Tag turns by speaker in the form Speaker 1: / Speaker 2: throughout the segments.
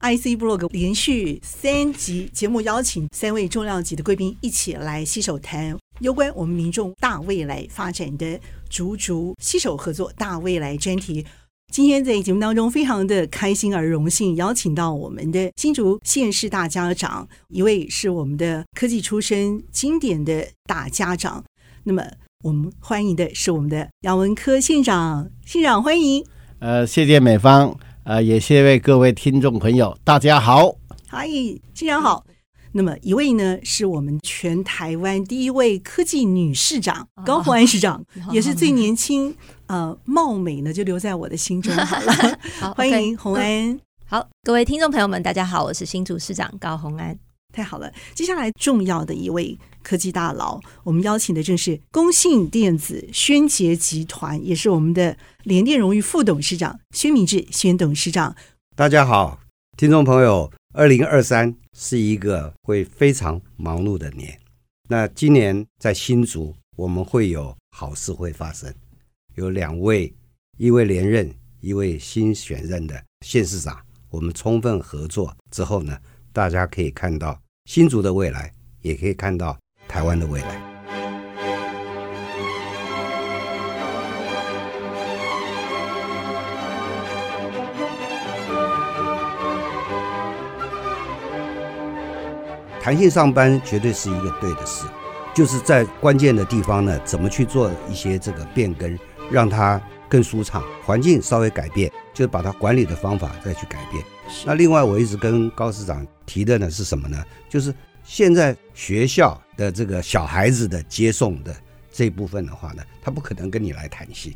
Speaker 1: IC Blog 连续三集节目，邀请三位重量级的贵宾一起来携手谈有关我们民众大未来发展的竹竹携手合作大未来专题。今天在节目当中，非常的开心而荣幸，邀请到我们的新竹县市大家长，一位是我们的科技出身、经典的大家长。那么，我们欢迎的是我们的杨文科县长，县长欢迎。
Speaker 2: 呃，谢谢美方。呃，也谢谢各位听众朋友，大家好。
Speaker 1: 嗨，新年好。那么一位呢，是我们全台湾第一位科技女市长高虹安市长，也是最年轻。呃，貌美呢，就留在我的心中好了。好，欢迎虹安。
Speaker 3: 好，各位听众朋友们，大家好，我是新竹市长高虹安。
Speaker 1: 太好了，接下来重要的一位科技大佬，我们邀请的正是工信电子宣杰集团，也是我们的联电荣誉副董事长宣明志宣董事长。
Speaker 4: 大家好，听众朋友，二零二三是一个会非常忙碌的年。那今年在新竹，我们会有好事会发生，有两位，一位连任，一位新选任的县市长，我们充分合作之后呢，大家可以看到。新竹的未来，也可以看到台湾的未来。弹性上班绝对是一个对的事，就是在关键的地方呢，怎么去做一些这个变更，让它更舒畅，环境稍微改变，就是把它管理的方法再去改变。那另外，我一直跟高市长提的呢是什么呢？就是现在学校的这个小孩子的接送的这一部分的话呢，他不可能跟你来谈心，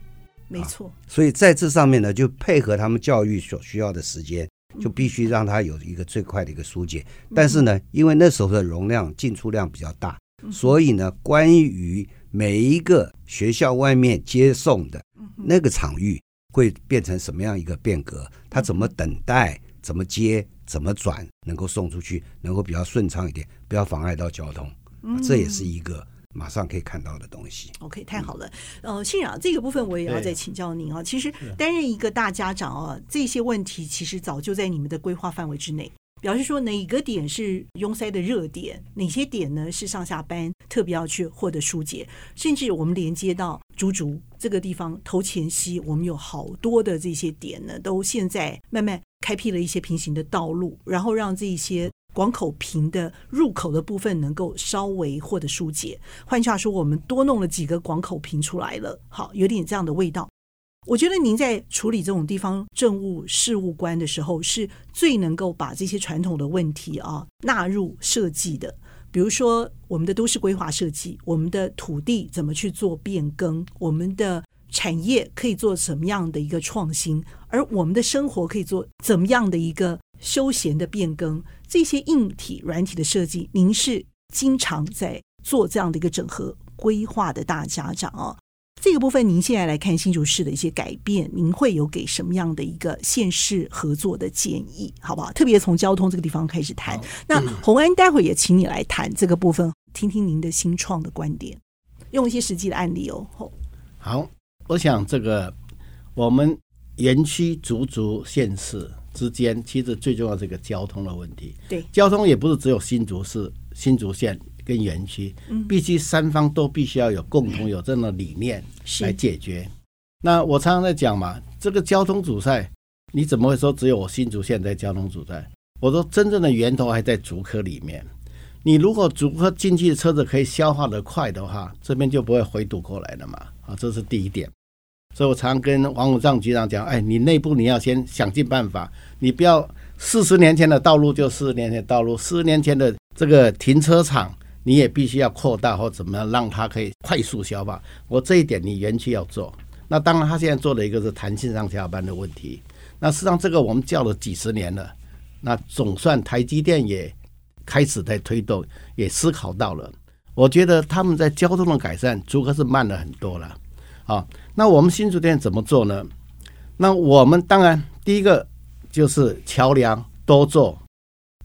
Speaker 1: 没错。
Speaker 4: 所以在这上面呢，就配合他们教育所需要的时间，就必须让他有一个最快的一个疏解。但是呢，因为那时候的容量进出量比较大，所以呢，关于每一个学校外面接送的那个场域会变成什么样一个变革，他怎么等待？怎么接，怎么转，能够送出去，能够比较顺畅一点，不要妨碍到交通，嗯，这也是一个马上可以看到的东西。
Speaker 1: OK，太好了。呃，信长，这个部分我也要再请教您啊。其实担任一个大家长啊，这些问题其实早就在你们的规划范围之内。表示说哪个点是拥塞的热点，哪些点呢是上下班特别要去获得疏解，甚至我们连接到竹竹这个地方头前溪，我们有好多的这些点呢，都现在慢慢开辟了一些平行的道路，然后让这些广口坪的入口的部分能够稍微获得疏解。换句话说，我们多弄了几个广口坪出来了，好，有点这样的味道。我觉得您在处理这种地方政务事务官的时候，是最能够把这些传统的问题啊纳入设计的。比如说，我们的都市规划设计，我们的土地怎么去做变更，我们的产业可以做什么样的一个创新，而我们的生活可以做怎么样的一个休闲的变更，这些硬体、软体的设计，您是经常在做这样的一个整合规划的大家长啊。这个部分，您现在来看新竹市的一些改变，您会有给什么样的一个县市合作的建议，好不好？特别从交通这个地方开始谈。那洪安待会也请你来谈这个部分，听听您的新创的观点，用一些实际的案例哦。
Speaker 2: 好，我想这个我们园区竹竹县市之间，其实最重要这个交通的问题。
Speaker 1: 对，
Speaker 2: 交通也不是只有新竹市、新竹县。跟园区，必须三方都必须要有共同有这样的理念来解决。那我常常在讲嘛，这个交通阻塞，你怎么会说只有我新竹县在交通阻塞？我说真正的源头还在竹科里面。你如果竹科进去的车子可以消化的快的话，这边就不会回堵过来了嘛。啊，这是第一点。所以我常常跟王武藏局长讲，哎，你内部你要先想尽办法，你不要四十年前的道路就四十年前的道路，四十年前的这个停车场。你也必须要扩大或怎么样，让它可以快速消化。我这一点你园区要做。那当然，他现在做的一个是弹性上下班的问题。那实际上这个我们叫了几十年了。那总算台积电也开始在推动，也思考到了。我觉得他们在交通的改善，竹科是慢了很多了。好，那我们新竹县怎么做呢？那我们当然第一个就是桥梁多做，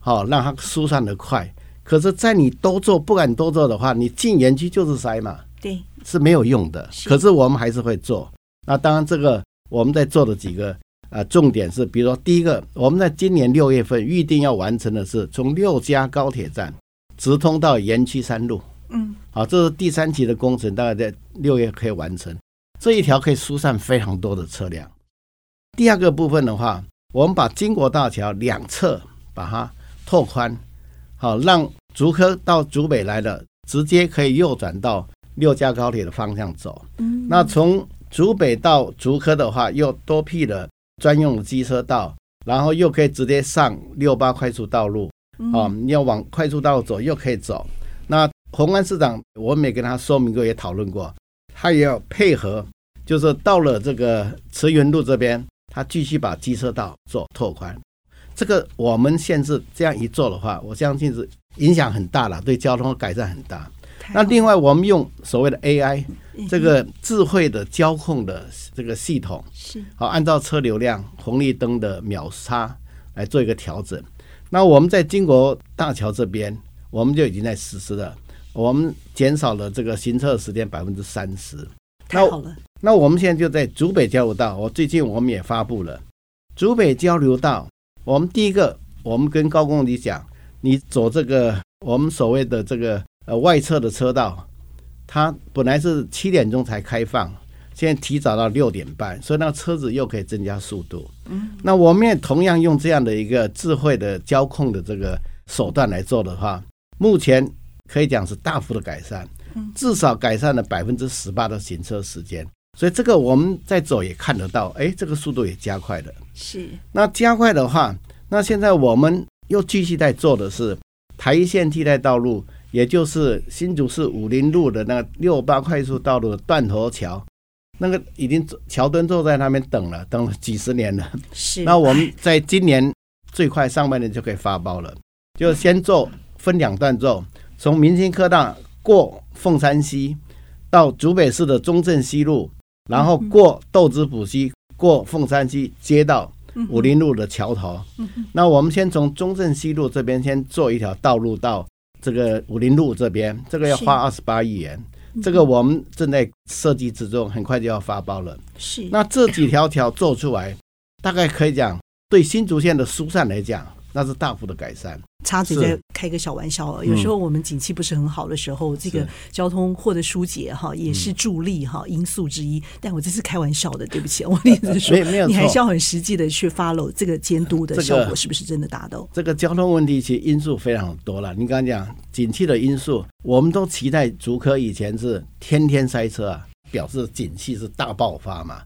Speaker 2: 好让它疏散的快。可是，在你多做不敢多做的话，你进园区就是塞嘛，
Speaker 1: 对，
Speaker 2: 是没有用的。可是我们还是会做。那当然，这个我们在做的几个呃重点是，比如说第一个，我们在今年六月份预定要完成的是从六家高铁站直通到园区三路。嗯，好，这是第三期的工程，大概在六月可以完成。这一条可以疏散非常多的车辆。第二个部分的话，我们把金国大桥两侧把它拓宽，好，让竹科到竹北来的直接可以右转到六家高铁的方向走。嗯，那从竹北到竹科的话，又多辟了专用的机车道，然后又可以直接上六八快速道路。哦，你要往快速道路走，又可以走。那宏安市长，我们也跟他说明过，也讨论过，他也要配合，就是到了这个慈云路这边，他继续把机车道做拓宽。这个我们现在这样一做的话，我相信是影响很大了，对交通改善很大。那另外，我们用所谓的 AI 这个智慧的交控的这个系统，是好按照车流量、红绿灯的秒差来做一个调整。那我们在金国大桥这边，我们就已经在实施了。我们减少了这个行车时间百分之三十，
Speaker 1: 太好了。
Speaker 2: 那我们现在就在竹北交流道，我最近我们也发布了竹北交流道。我们第一个，我们跟高公你讲，你走这个我们所谓的这个呃外侧的车道，它本来是七点钟才开放，现在提早到六点半，所以那车子又可以增加速度。嗯，那我们也同样用这样的一个智慧的交控的这个手段来做的话，目前。可以讲是大幅的改善，至少改善了百分之十八的行车时间。所以这个我们在走也看得到，哎，这个速度也加快了。
Speaker 1: 是。
Speaker 2: 那加快的话，那现在我们又继续在做的是台一线替代道路，也就是新竹市武林路的那个六八快速道路的断头桥，那个已经桥墩坐在那边等了，等了几十年了。
Speaker 1: 是。
Speaker 2: 那我们在今年最快上半年就可以发包了，就先做分两段做。从明星科大过凤山西，到竹北市的中正西路，然后过豆子埔溪，过凤山西，接到武林路的桥头。那我们先从中正西路这边先做一条道路到这个武林路这边，这个要花二十八亿元，这个我们正在设计之中，很快就要发包了。
Speaker 1: 是。
Speaker 2: 那这几条桥做出来，大概可以讲对新竹县的疏散来讲，那是大幅的改善。
Speaker 1: 插嘴再开个小玩笑，有时候我们景气不是很好的时候，这个交通获得疏解哈，也是助力哈因素之一。但我这是开玩笑的，对不起，我的意思是说，你还是要很实际的去 follow 这个监督的效果是不是真的达到？
Speaker 2: 这个交通问题其实因素非常多了。你刚刚讲景气的因素，我们都期待竹科以前是天天塞车啊，表示景气是大爆发嘛。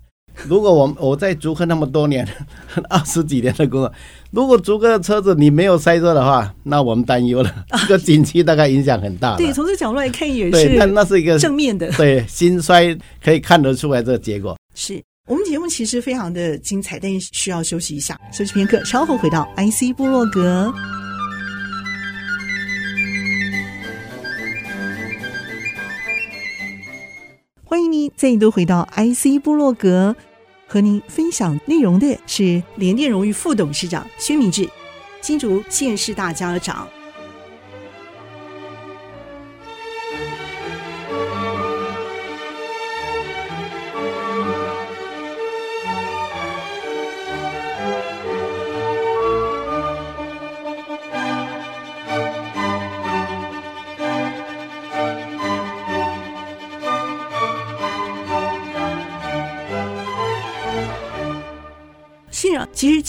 Speaker 2: 如果我我在竹科那么多年，二十几年的工作，如果竹科的车子你没有塞车的话，那我们担忧了，这个景气大概影响很大。
Speaker 1: 对，从这角度来看也是。
Speaker 2: 对，那那是一个
Speaker 1: 正面的。
Speaker 2: 对，兴衰可以看得出来这个结果。
Speaker 1: 是我们节目其实非常的精彩，但是需要休息一下，休息片刻，稍后回到 IC 部落格。欢迎你再度回到 IC 部落格。和您分享内容的是联电荣誉副董事长薛明志，新竹县市大家长。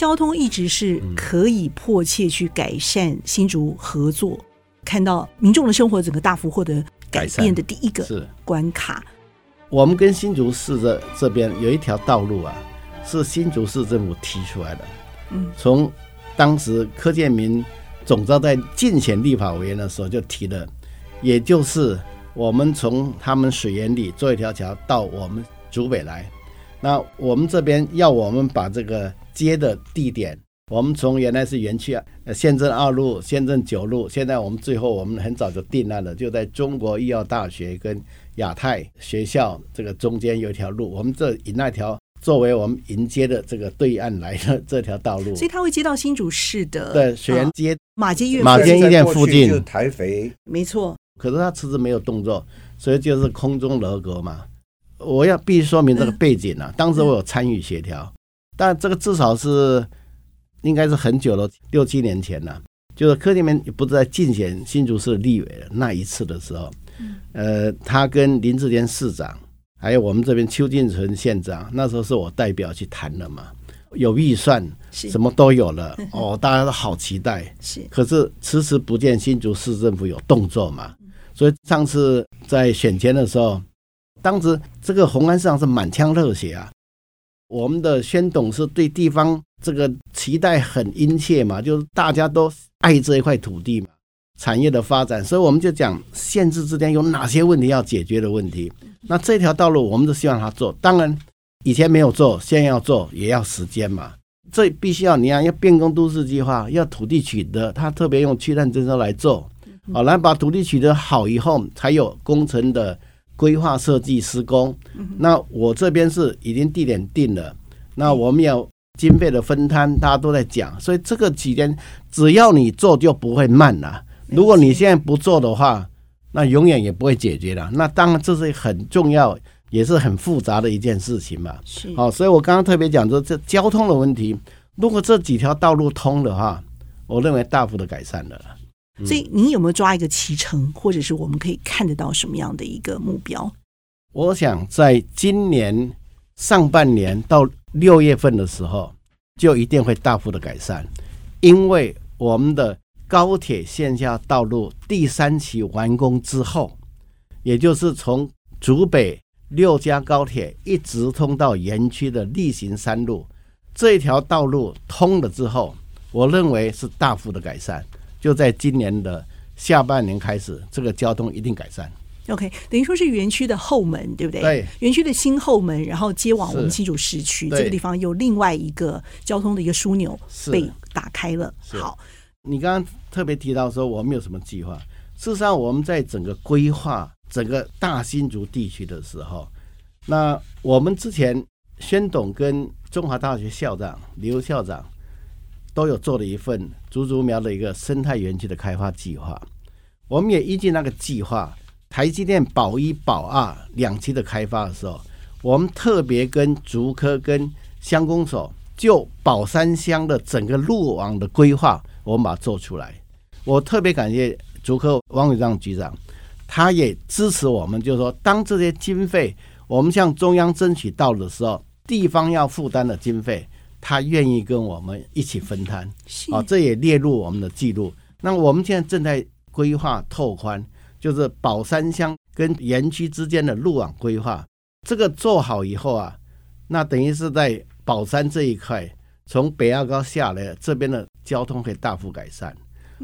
Speaker 1: 交通一直是可以迫切去改善新竹合作，看到民众的生活整个大幅获得改变的第一个关卡。
Speaker 2: 我们跟新竹市这这边有一条道路啊，是新竹市政府提出来的。嗯，从当时柯建铭总召在竞选立法委员的时候就提的，也就是我们从他们水源里做一条桥到我们竹北来。那我们这边要我们把这个接的地点我们从原来是园区啊，县政二路、县政九路，现在我们最后我们很早就定案了，就在中国医药大学跟亚太学校这个中间有一条路，我们这以那条作为我们迎接的这个对岸来的这条道路，
Speaker 1: 所以他会接到新竹市的
Speaker 2: 对水源街、
Speaker 1: 啊、马街医院
Speaker 2: 马街医院附近，
Speaker 4: 就台肥，
Speaker 1: 没错。
Speaker 2: 可是他迟迟没有动作，所以就是空中楼阁嘛。我要必须说明这个背景啊，当时我有参与协调，但这个至少是。应该是很久了，六七年前了。就是柯建铭不是在竞选新竹市立委的那一次的时候，呃，他跟林志坚市长，还有我们这边邱进存县长，那时候是我代表去谈的嘛。有预算，什么都有了，哦，大家都好期待。是，可是迟迟不见新竹市政府有动作嘛。所以上次在选前的时候，当时这个红安市长是满腔热血啊。我们的宣董事对地方这个期待很殷切嘛，就是大家都爱这一块土地嘛，产业的发展，所以我们就讲县市之间有哪些问题要解决的问题。那这条道路我们都希望他做，当然以前没有做，现在要做也要时间嘛。这必须要你看，要变更都市计划，要土地取得，他特别用区段征收来做，好来把土地取得好以后，才有工程的。规划设计施工，那我这边是已经地点定了，那我们要经费的分摊，大家都在讲，所以这个期间只要你做就不会慢了。如果你现在不做的话，那永远也不会解决了。那当然这是很重要，也是很复杂的一件事情嘛。是，好，所以我刚刚特别讲说这交通的问题，如果这几条道路通的话，我认为大幅的改善了。
Speaker 1: 所以，您有没有抓一个期程，或者是我们可以看得到什么样的一个目标？
Speaker 2: 我想，在今年上半年到六月份的时候，就一定会大幅的改善，因为我们的高铁线下道路第三期完工之后，也就是从竹北六家高铁一直通到园区的例行山路这一条道路通了之后，我认为是大幅的改善。就在今年的下半年开始，这个交通一定改善。
Speaker 1: OK，等于说是园区的后门，对不对？
Speaker 2: 对，
Speaker 1: 园区的新后门，然后接往我们新竹市区这个地方，有另外一个交通的一个枢纽被打开了。好，
Speaker 2: 你刚刚特别提到说我们有什么计划？事实上，我们在整个规划整个大新竹地区的时候，那我们之前宣董跟中华大学校长刘校长。都有做了一份竹竹苗的一个生态园区的开发计划，我们也依据那个计划，台积电宝一、宝二两期的开发的时候，我们特别跟竹科跟乡公所就宝山乡的整个路网的规划，我们把它做出来。我特别感谢竹科王伟章局长，他也支持我们，就是说，当这些经费我们向中央争取到的时候，地方要负担的经费。他愿意跟我们一起分摊，啊，这也列入我们的记录。那我们现在正在规划拓宽，就是宝山乡跟园区之间的路网规划。这个做好以后啊，那等于是在宝山这一块，从北二高下来，这边的交通可以大幅改善。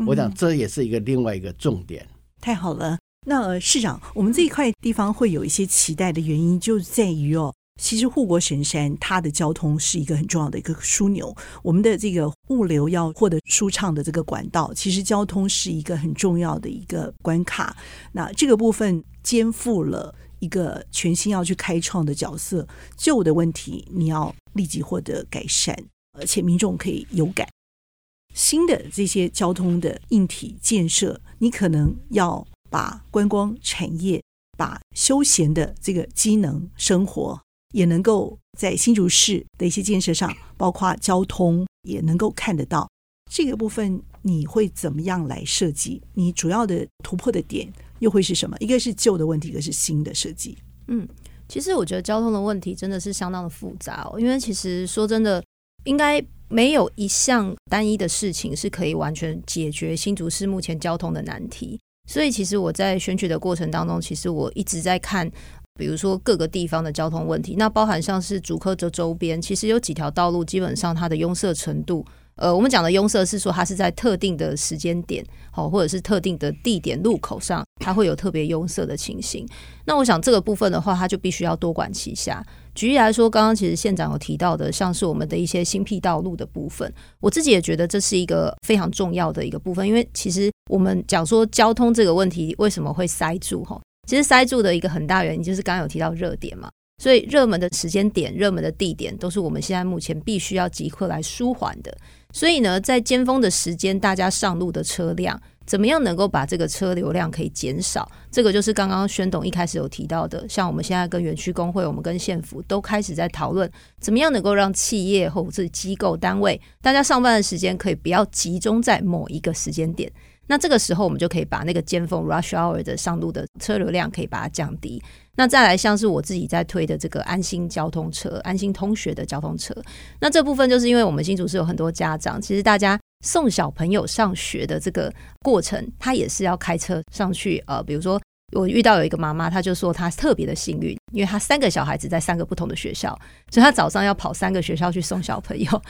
Speaker 2: 我想这也是一个另外一个重点。嗯，
Speaker 1: 太好了，那市长，我们这一块地方会有一些期待的原因，就在于哦。其实护国神山它的交通是一个很重要的一个枢纽，我们的这个物流要获得舒畅的这个管道，其实交通是一个很重要的一个关卡。那这个部分肩负了一个全新要去开创的角色，旧的问题你要立即获得改善，而且民众可以有感。新的这些交通的硬体建设，你可能要把观光产业、把休闲的这个机能生活。也能够在新竹市的一些建设上，包括交通，也能够看得到这个部分。你会怎么样来设计？你主要的突破的点又会是什么？一个是旧的问题，一个是新的设计。
Speaker 3: 嗯，其实我觉得交通的问题真的是相当的复杂哦，因为其实说真的，应该没有一项单一的事情是可以完全解决新竹市目前交通的难题。所以，其实我在选举的过程当中，其实我一直在看。比如说各个地方的交通问题，那包含像是竹科这周边，其实有几条道路，基本上它的拥塞程度呃，我们讲的拥塞是说它是在特定的时间点，好，或者是特定的地点路口上，它会有特别拥塞的情形。那我想这个部分的话，它就必须要多管齐下。举例来说，刚刚其实县长有提到的，像是我们的一些新辟道路的部分，我自己也觉得这是一个非常重要的一个部分，因为其实我们讲说交通这个问题为什么会塞住哈，其实塞住的一个很大原因就是刚刚有提到热点嘛。所以热门的时间点、热门的地点，都是我们现在目前必须要即刻来舒缓的。所以呢，在尖峰的时间，大家上路的车辆，怎么样能够把这个车流量可以减少？这个就是刚刚宣董一开始有提到的，像我们现在跟园区工会，我们跟县府都开始在讨论，怎么样能够让企业或者是机构单位，大家上班的时间可以不要集中在某一个时间点。那这个时候，我们就可以把那个尖峰 rush hour 的上路的车流量可以把它降低。那再来，像是我自己在推的这个安心交通车、安心通学的交通车，那这部分就是因为我们新竹市有很多家长，其实大家送小朋友上学的这个过程，他也是要开车上去。呃，比如说我遇到有一个妈妈，她就说她特别的幸运，因为她三个小孩子在三个不同的学校，所以她早上要跑三个学校去送小朋友，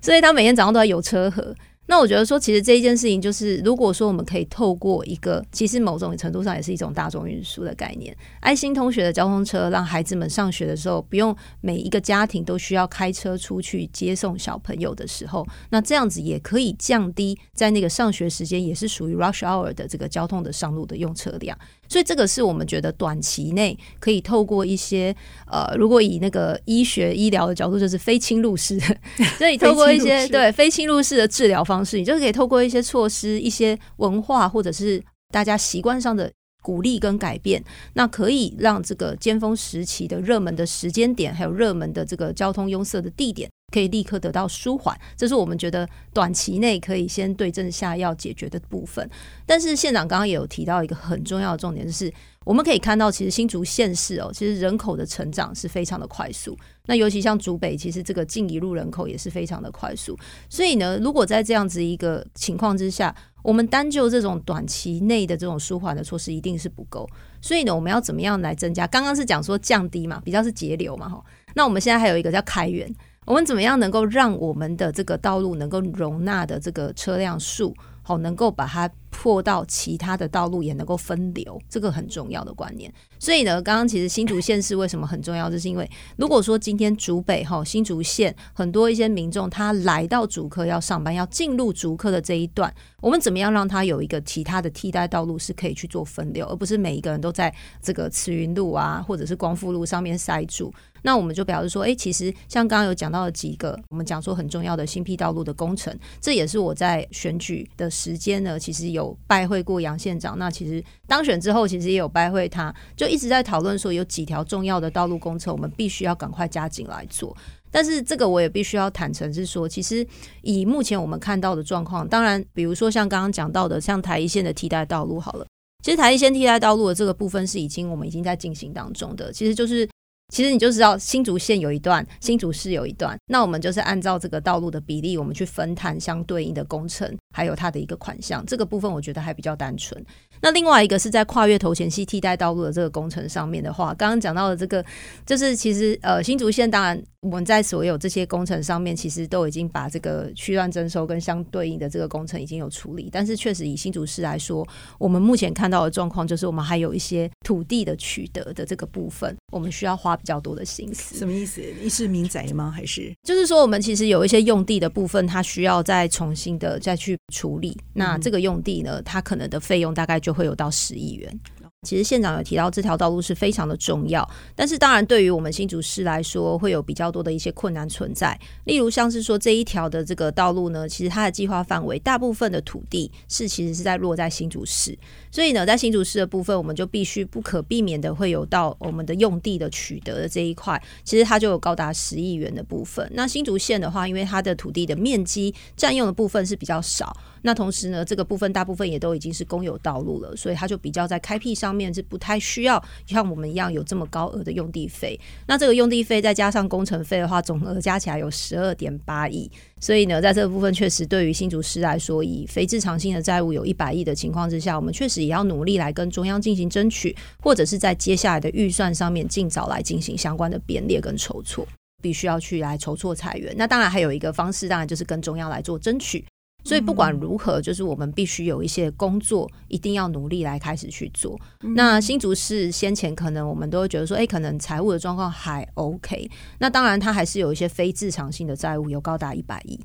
Speaker 3: 所以她每天早上都在有车和。那我觉得说，其实这一件事情就是，如果说我们可以透过一个，其实某种程度上也是一种大众运输的概念，爱心通学的交通车，让孩子们上学的时候不用每一个家庭都需要开车出去接送小朋友的时候，那这样子也可以降低在那个上学时间也是属于 rush hour 的这个交通的上路的用车量。所以这个是我们觉得短期内可以透过一些呃，如果以那个医学医疗的角度，就是非侵入式的，所以透过一些对非侵入式的治疗方式，你就可以透过一些措施、一些文化或者是大家习惯上的鼓励跟改变，那可以让这个尖峰时期的热门的时间点，还有热门的这个交通拥塞的地点。可以立刻得到舒缓，这是我们觉得短期内可以先对症下药解决的部分。但是县长刚刚也有提到一个很重要的重点，就是我们可以看到，其实新竹县市哦，其实人口的成长是非常的快速。那尤其像竹北，其实这个近一路人口也是非常的快速。所以呢，如果在这样子一个情况之下，我们单就这种短期内的这种舒缓的措施一定是不够。所以呢，我们要怎么样来增加？刚刚是讲说降低嘛，比较是节流嘛，哈。那我们现在还有一个叫开源。我们怎么样能够让我们的这个道路能够容纳的这个车辆数，好，能够把它破到其他的道路也能够分流，这个很重要的观念。所以呢，刚刚其实新竹县是为什么很重要，就是因为如果说今天竹北哈新竹县很多一些民众他来到竹科要上班，要进入竹科的这一段，我们怎么样让他有一个其他的替代道路是可以去做分流，而不是每一个人都在这个慈云路啊或者是光复路上面塞住。那我们就表示说，哎，其实像刚刚有讲到的几个，我们讲说很重要的新辟道路的工程，这也是我在选举的时间呢，其实有拜会过杨县长。那其实当选之后，其实也有拜会他，就一直在讨论说有几条重要的道路工程，我们必须要赶快加紧来做。但是这个我也必须要坦诚是说，其实以目前我们看到的状况，当然，比如说像刚刚讲到的，像台一线的替代道路好了，其实台一线替代道路的这个部分是已经我们已经在进行当中的，其实就是。其实你就知道新竹县有一段，新竹市有一段，那我们就是按照这个道路的比例，我们去分摊相对应的工程，还有它的一个款项。这个部分我觉得还比较单纯。那另外一个是在跨越头前溪替代道路的这个工程上面的话，刚刚讲到的这个，就是其实呃新竹县当然我们在所有这些工程上面，其实都已经把这个区段征收跟相对应的这个工程已经有处理，但是确实以新竹市来说，我们目前看到的状况就是我们还有一些土地的取得的这个部分，我们需要花。比较多的心思，
Speaker 1: 什么意思？你是民宅吗？还是
Speaker 3: 就是说，我们其实有一些用地的部分，它需要再重新的再去处理。那这个用地呢，它可能的费用大概就会有到十亿元。其实县长有提到这条道路是非常的重要，但是当然对于我们新竹市来说，会有比较多的一些困难存在。例如像是说这一条的这个道路呢，其实它的计划范围大部分的土地是其实是在落在新竹市，所以呢，在新竹市的部分，我们就必须不可避免的会有到我们的用地的取得的这一块，其实它就有高达十亿元的部分。那新竹县的话，因为它的土地的面积占用的部分是比较少。那同时呢，这个部分大部分也都已经是公有道路了，所以它就比较在开辟上面是不太需要像我们一样有这么高额的用地费。那这个用地费再加上工程费的话，总额加起来有十二点八亿。所以呢，在这个部分确实对于新竹市来说，以非滞偿性的债务有一百亿的情况之下，我们确实也要努力来跟中央进行争取，或者是在接下来的预算上面尽早来进行相关的编列跟筹措。必须要去来筹措财源。那当然还有一个方式，当然就是跟中央来做争取。所以不管如何，就是我们必须有一些工作，一定要努力来开始去做。嗯、那新竹市先前可能我们都会觉得说，哎、欸，可能财务的状况还 OK。那当然，它还是有一些非自常性的债务，有高达一百亿。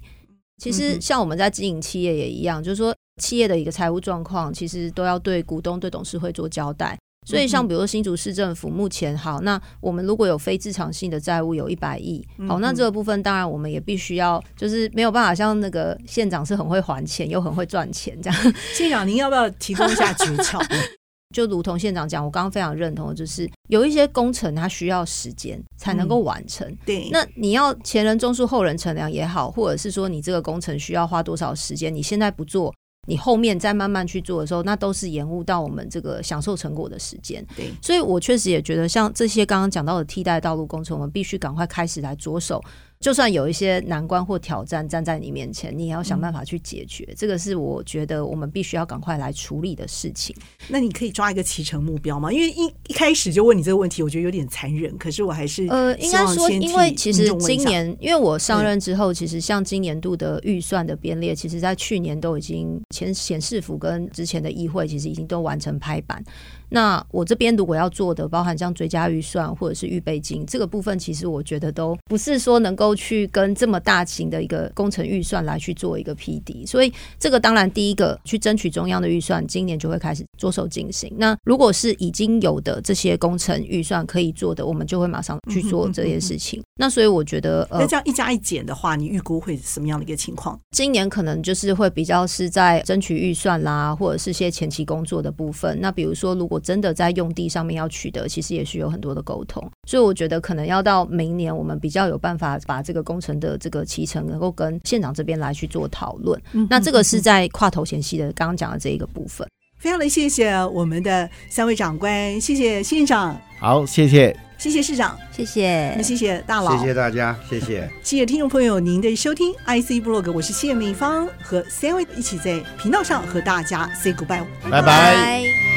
Speaker 3: 其实像我们在经营企业也一样，就是说企业的一个财务状况，其实都要对股东、对董事会做交代。所以，像比如说新竹市政府目前好，那我们如果有非自偿性的债务有一百亿，好，那这个部分当然我们也必须要，就是没有办法像那个县长是很会还钱又很会赚钱这样。
Speaker 1: 县长，您要不要提供一下诀窍？
Speaker 3: 就如同县长讲，我刚刚非常认同的就是有一些工程它需要时间才能够完成。嗯、
Speaker 1: 对，
Speaker 3: 那你要前人种树，后人乘凉也好，或者是说你这个工程需要花多少时间，你现在不做。你后面再慢慢去做的时候，那都是延误到我们这个享受成果的时间。
Speaker 1: 对，
Speaker 3: 所以我确实也觉得，像这些刚刚讲到的替代道路工程，我们必须赶快开始来着手。就算有一些难关或挑战站在你面前，你也要想办法去解决。嗯、这个是我觉得我们必须要赶快来处理的事情。
Speaker 1: 那你可以抓一个期程目标吗？因为一一开始就问你这个问题，我觉得有点残忍。可是我还是
Speaker 3: 呃，应该说，因为其实今年，因为我上任之后，其实像今年度的预算的编列，其实在去年都已经前显示府跟之前的议会，其实已经都完成拍板。那我这边如果要做的，包含像追加预算或者是预备金这个部分，其实我觉得都不是说能够去跟这么大型的一个工程预算来去做一个匹敌，所以这个当然第一个去争取中央的预算，今年就会开始着手进行。那如果是已经有的这些工程预算可以做的，我们就会马上去做这件事情。那所以我觉得，呃，
Speaker 1: 那这样一加一减的话，你预估会是什么样的一个情况？
Speaker 3: 今年可能就是会比较是在争取预算啦，或者是些前期工作的部分。那比如说，如果真的在用地上面要取得，其实也是有很多的沟通，所以我觉得可能要到明年，我们比较有办法把这个工程的这个期程能够跟县长这边来去做讨论。嗯、那这个是在跨头衔系的刚刚讲的这一个部分。
Speaker 1: 非常的谢谢我们的三位长官，谢谢县长，
Speaker 2: 好，谢谢，
Speaker 1: 谢谢市长，
Speaker 3: 谢谢，
Speaker 1: 那谢谢大佬，
Speaker 4: 谢谢大家，谢谢，
Speaker 1: 谢谢听众朋友您的收听，IC 部落格，我是谢美芳，和三位一起在频道上和大家 say goodbye，
Speaker 2: 拜拜。